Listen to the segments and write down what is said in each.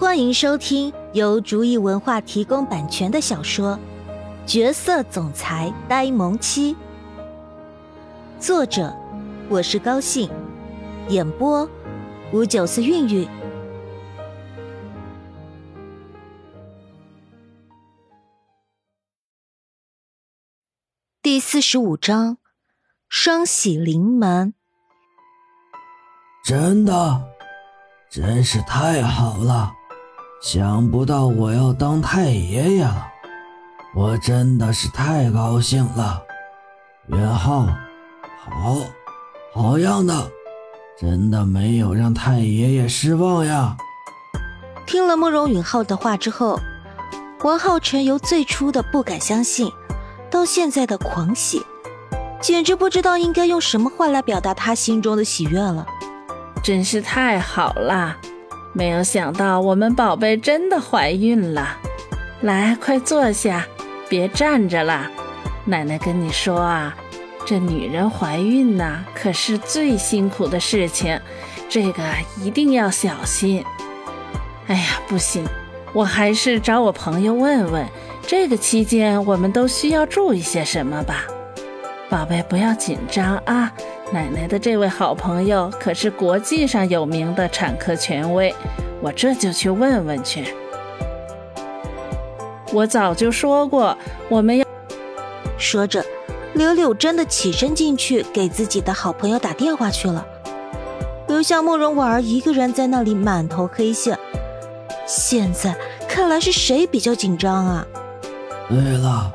欢迎收听由竹意文化提供版权的小说《角色总裁呆萌妻》，作者我是高兴，演播五九四韵韵。第四十五章，双喜临门。真的，真是太好了！想不到我要当太爷爷了，我真的是太高兴了。元昊，好，好样的，真的没有让太爷爷失望呀。听了慕容允浩的话之后，王浩辰由最初的不敢相信，到现在的狂喜，简直不知道应该用什么话来表达他心中的喜悦了。真是太好了！没有想到我们宝贝真的怀孕了。来，快坐下，别站着了。奶奶跟你说啊，这女人怀孕呐，可是最辛苦的事情，这个一定要小心。哎呀，不行，我还是找我朋友问问，这个期间我们都需要注意些什么吧。宝贝，不要紧张啊。奶奶的这位好朋友可是国际上有名的产科权威，我这就去问问去。我早就说过，我们要说着，柳柳真的起身进去给自己的好朋友打电话去了，留下慕容婉儿一个人在那里满头黑线。现在看来是谁比较紧张啊？对了。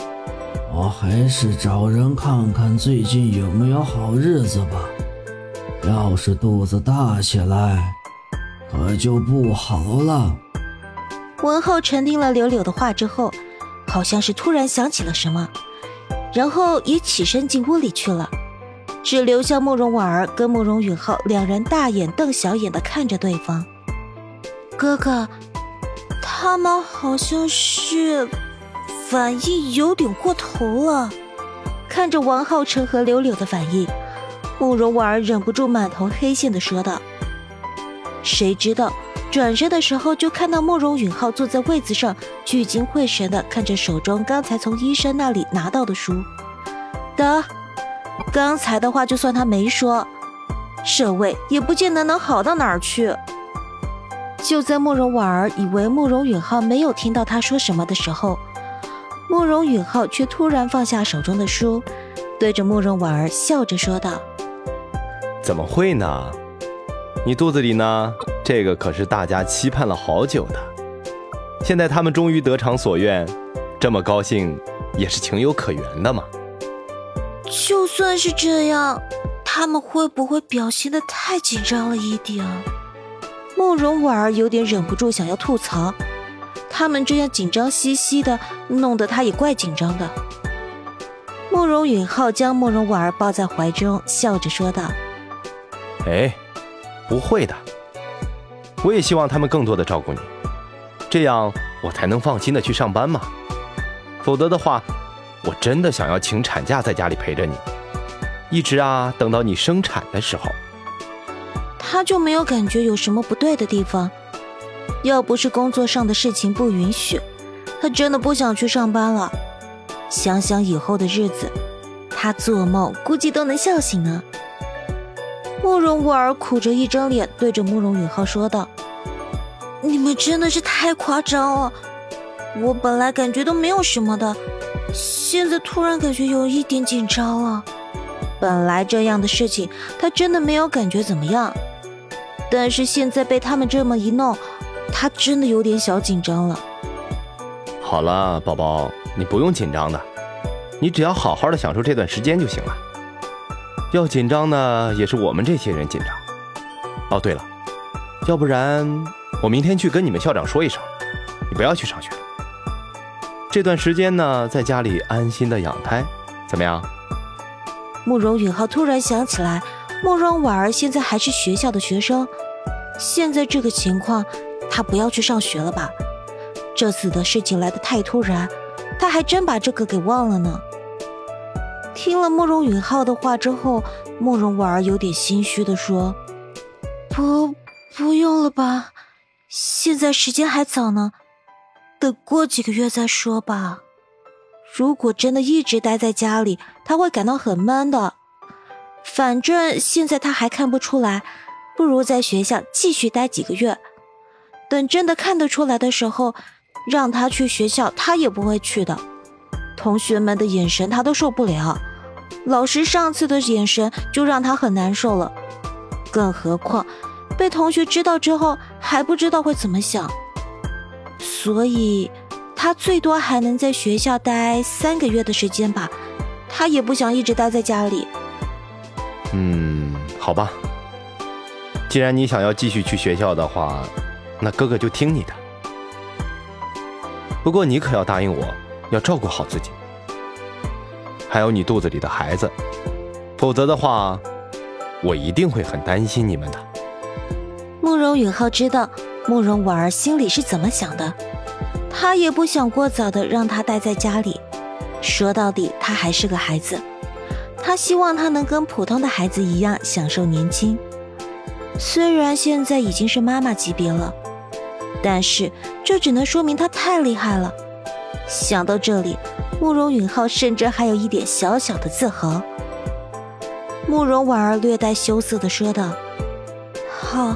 我还是找人看看最近有没有好日子吧。要是肚子大起来，可就不好了。文浩沉听了柳柳的话之后，好像是突然想起了什么，然后也起身进屋里去了，只留下慕容婉儿跟慕容允浩两人大眼瞪小眼的看着对方。哥哥，他们好像是。反应有点过头了，看着王浩辰和柳柳的反应，慕容婉儿忍不住满头黑线的说道。谁知道转身的时候就看到慕容允浩坐在位子上，聚精会神的看着手中刚才从医生那里拿到的书。得，刚才的话就算他没说，这位也不见得能好到哪儿去。就在慕容婉儿以为慕容允浩没有听到他说什么的时候。慕容允浩却突然放下手中的书，对着慕容婉儿笑着说道：“怎么会呢？你肚子里呢？这个可是大家期盼了好久的。现在他们终于得偿所愿，这么高兴也是情有可原的嘛。就算是这样，他们会不会表现的太紧张了一点？”慕容婉儿有点忍不住想要吐槽。他们这样紧张兮兮的，弄得他也怪紧张的。慕容允浩将慕容婉儿抱在怀中，笑着说道：“哎，不会的，我也希望他们更多的照顾你，这样我才能放心的去上班嘛。否则的话，我真的想要请产假在家里陪着你，一直啊等到你生产的时候。”他就没有感觉有什么不对的地方。要不是工作上的事情不允许，他真的不想去上班了。想想以后的日子，他做梦估计都能笑醒呢。慕容婉儿苦着一张脸，对着慕容允浩说道：“你们真的是太夸张了！我本来感觉都没有什么的，现在突然感觉有一点紧张了。本来这样的事情，他真的没有感觉怎么样，但是现在被他们这么一弄。”他真的有点小紧张了。好了，宝宝，你不用紧张的，你只要好好的享受这段时间就行了。要紧张呢，也是我们这些人紧张。哦，对了，要不然我明天去跟你们校长说一声，你不要去上学了。这段时间呢，在家里安心的养胎，怎么样？慕容允浩突然想起来，慕容婉儿现在还是学校的学生，现在这个情况。他不要去上学了吧？这次的事情来得太突然，他还真把这个给忘了呢。听了慕容允浩的话之后，慕容婉儿有点心虚的说：“不，不用了吧，现在时间还早呢，等过几个月再说吧。如果真的一直待在家里，他会感到很闷的。反正现在他还看不出来，不如在学校继续待几个月。等真的看得出来的时候，让他去学校，他也不会去的。同学们的眼神他都受不了，老师上次的眼神就让他很难受了。更何况被同学知道之后，还不知道会怎么想。所以，他最多还能在学校待三个月的时间吧。他也不想一直待在家里。嗯，好吧。既然你想要继续去学校的话，那哥哥就听你的。不过你可要答应我，要照顾好自己，还有你肚子里的孩子，否则的话，我一定会很担心你们的。慕容允浩知道慕容婉儿心里是怎么想的，他也不想过早的让她待在家里。说到底，他还是个孩子，他希望他能跟普通的孩子一样享受年轻。虽然现在已经是妈妈级别了。但是这只能说明他太厉害了。想到这里，慕容允浩甚至还有一点小小的自豪。慕容婉儿略带羞涩的说道：“好，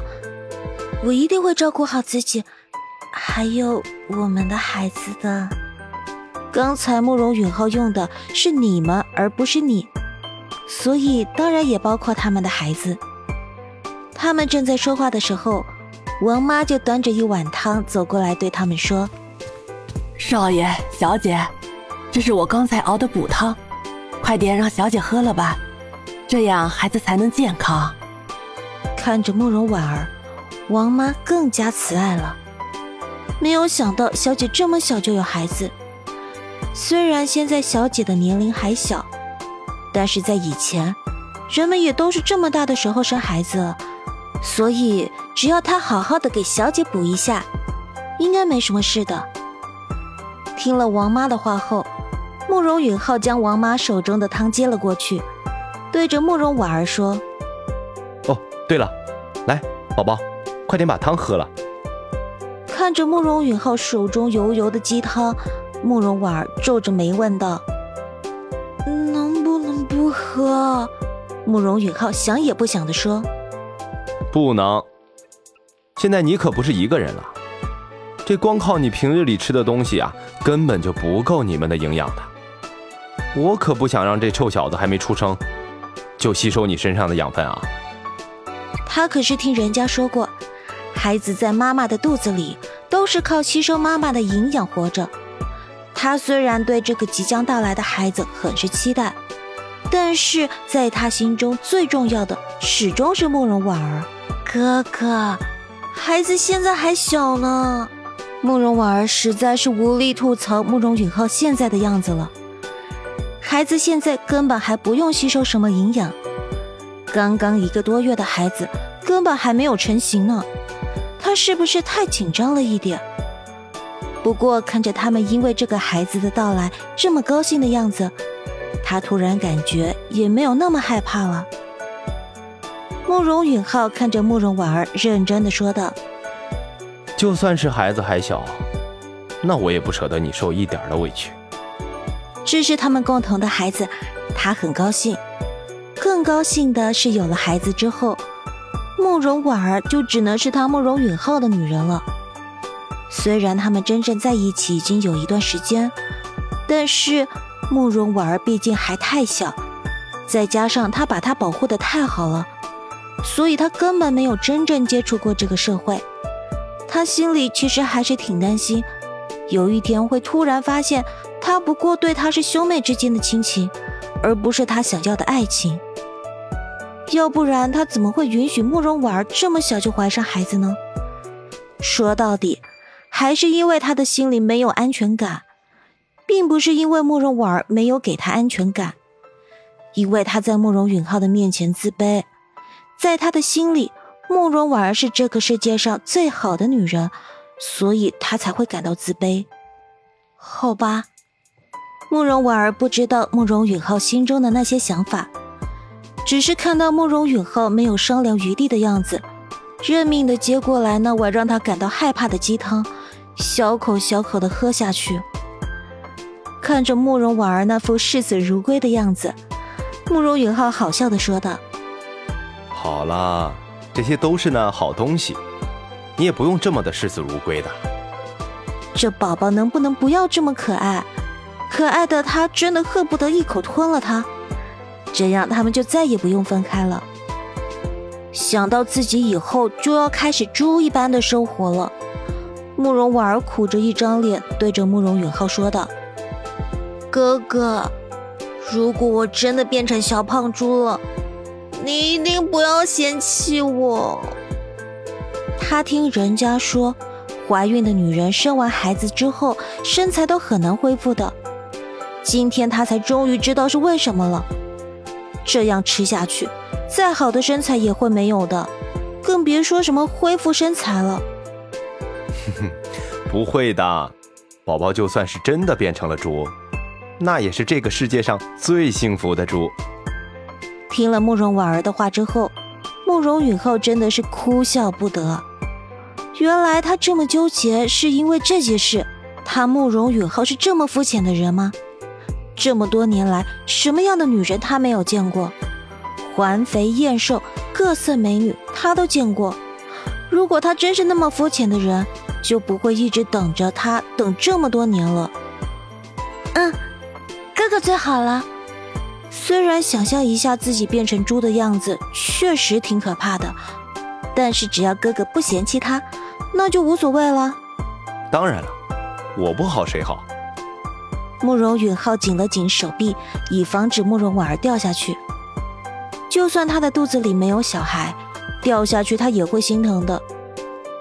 我一定会照顾好自己，还有我们的孩子的。”刚才慕容允浩用的是“你们”而不是“你”，所以当然也包括他们的孩子。他们正在说话的时候。王妈就端着一碗汤走过来，对他们说：“少爷、小姐，这是我刚才熬的补汤，快点让小姐喝了吧，这样孩子才能健康。”看着慕容婉儿，王妈更加慈爱了。没有想到小姐这么小就有孩子，虽然现在小姐的年龄还小，但是在以前，人们也都是这么大的时候生孩子。所以，只要他好好的给小姐补一下，应该没什么事的。听了王妈的话后，慕容允浩将王妈手中的汤接了过去，对着慕容婉儿说：“哦，对了，来，宝宝，快点把汤喝了。”看着慕容允浩手中油油的鸡汤，慕容婉儿皱着眉问道：“能不能不喝？”慕容允浩想也不想的说。不能，现在你可不是一个人了，这光靠你平日里吃的东西啊，根本就不够你们的营养的。我可不想让这臭小子还没出生，就吸收你身上的养分啊。他可是听人家说过，孩子在妈妈的肚子里都是靠吸收妈妈的营养活着。他虽然对这个即将到来的孩子很是期待，但是在他心中最重要的始终是慕容婉儿。哥哥，孩子现在还小呢。慕容婉儿实在是无力吐槽慕容允浩现在的样子了。孩子现在根本还不用吸收什么营养，刚刚一个多月的孩子根本还没有成型呢。他是不是太紧张了一点？不过看着他们因为这个孩子的到来这么高兴的样子，他突然感觉也没有那么害怕了。慕容允浩看着慕容婉儿，认真的说道：“就算是孩子还小，那我也不舍得你受一点的委屈。这是他们共同的孩子，他很高兴。更高兴的是，有了孩子之后，慕容婉儿就只能是他慕容允浩的女人了。虽然他们真正在一起已经有一段时间，但是慕容婉儿毕竟还太小，再加上他把她保护的太好了。”所以他根本没有真正接触过这个社会，他心里其实还是挺担心，有一天会突然发现他不过对他是兄妹之间的亲情，而不是他想要的爱情。要不然他怎么会允许慕容婉儿这么小就怀上孩子呢？说到底，还是因为他的心里没有安全感，并不是因为慕容婉儿没有给他安全感，因为他在慕容允浩的面前自卑。在他的心里，慕容婉儿是这个世界上最好的女人，所以他才会感到自卑。好吧，慕容婉儿不知道慕容允浩心中的那些想法，只是看到慕容允浩没有商量余地的样子，认命的接过来那碗让他感到害怕的鸡汤，小口小口的喝下去。看着慕容婉儿那副视死如归的样子，慕容允浩好笑的说道：“好了，这些都是呢好东西，你也不用这么的视死如归的。这宝宝能不能不要这么可爱？可爱的他真的恨不得一口吞了他，这样他们就再也不用分开了。想到自己以后就要开始猪一般的生活了，慕容婉儿苦着一张脸，对着慕容允浩说道。”哥哥，如果我真的变成小胖猪了，你一定不要嫌弃我。他听人家说，怀孕的女人生完孩子之后身材都很难恢复的。今天他才终于知道是为什么了。这样吃下去，再好的身材也会没有的，更别说什么恢复身材了。不会的，宝宝就算是真的变成了猪。那也是这个世界上最幸福的猪。听了慕容婉儿的话之后，慕容允浩真的是哭笑不得。原来他这么纠结，是因为这件事。他慕容允浩是这么肤浅的人吗？这么多年来，什么样的女人他没有见过？环肥燕瘦、各色美女他都见过。如果他真是那么肤浅的人，就不会一直等着他等这么多年了。嗯。哥哥最好了。虽然想象一下自己变成猪的样子确实挺可怕的，但是只要哥哥不嫌弃他，那就无所谓了。当然了，我不好谁好？慕容允浩紧了紧手臂，以防止慕容婉儿掉下去。就算他的肚子里没有小孩，掉下去他也会心疼的，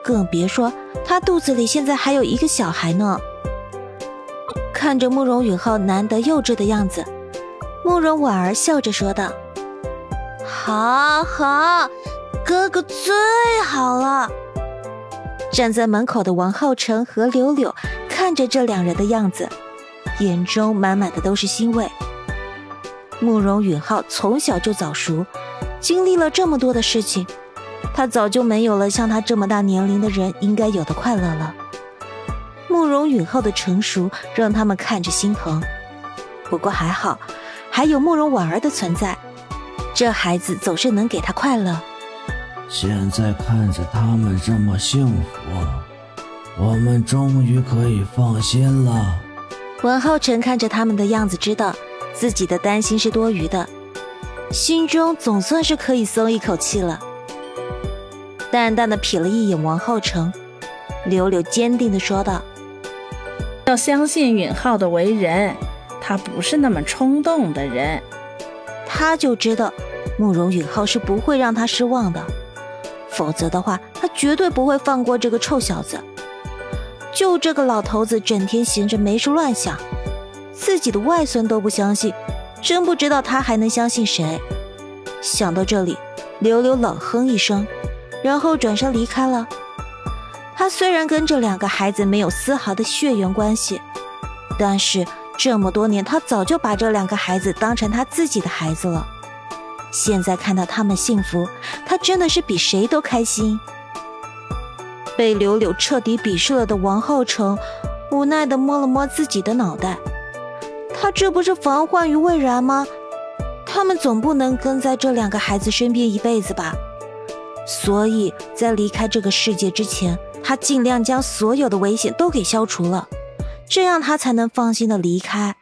更别说他肚子里现在还有一个小孩呢。看着慕容允浩难得幼稚的样子，慕容婉儿笑着说道：“好好，哥哥最好了。”站在门口的王浩成和柳柳看着这两人的样子，眼中满满的都是欣慰。慕容允浩从小就早熟，经历了这么多的事情，他早就没有了像他这么大年龄的人应该有的快乐了。慕容允浩的成熟让他们看着心疼，不过还好，还有慕容婉儿的存在，这孩子总是能给他快乐。现在看着他们这么幸福，我们终于可以放心了。文浩辰看着他们的样子，知道自己的担心是多余的，心中总算是可以松一口气了。淡淡的瞥了一眼王浩成，柳柳坚定的说道。要相信允浩的为人，他不是那么冲动的人。他就知道慕容允浩是不会让他失望的，否则的话，他绝对不会放过这个臭小子。就这个老头子，整天闲着没事乱想，自己的外孙都不相信，真不知道他还能相信谁。想到这里，柳柳冷哼一声，然后转身离开了。他虽然跟这两个孩子没有丝毫的血缘关系，但是这么多年，他早就把这两个孩子当成他自己的孩子了。现在看到他们幸福，他真的是比谁都开心。被柳柳彻底鄙视了的王浩成，无奈的摸了摸自己的脑袋，他这不是防患于未然吗？他们总不能跟在这两个孩子身边一辈子吧？所以在离开这个世界之前。他尽量将所有的危险都给消除了，这样他才能放心的离开。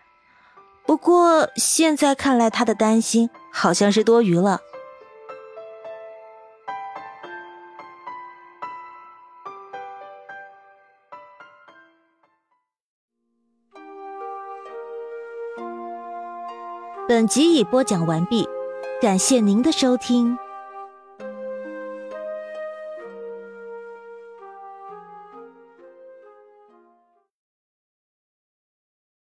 不过现在看来，他的担心好像是多余了。本集已播讲完毕，感谢您的收听。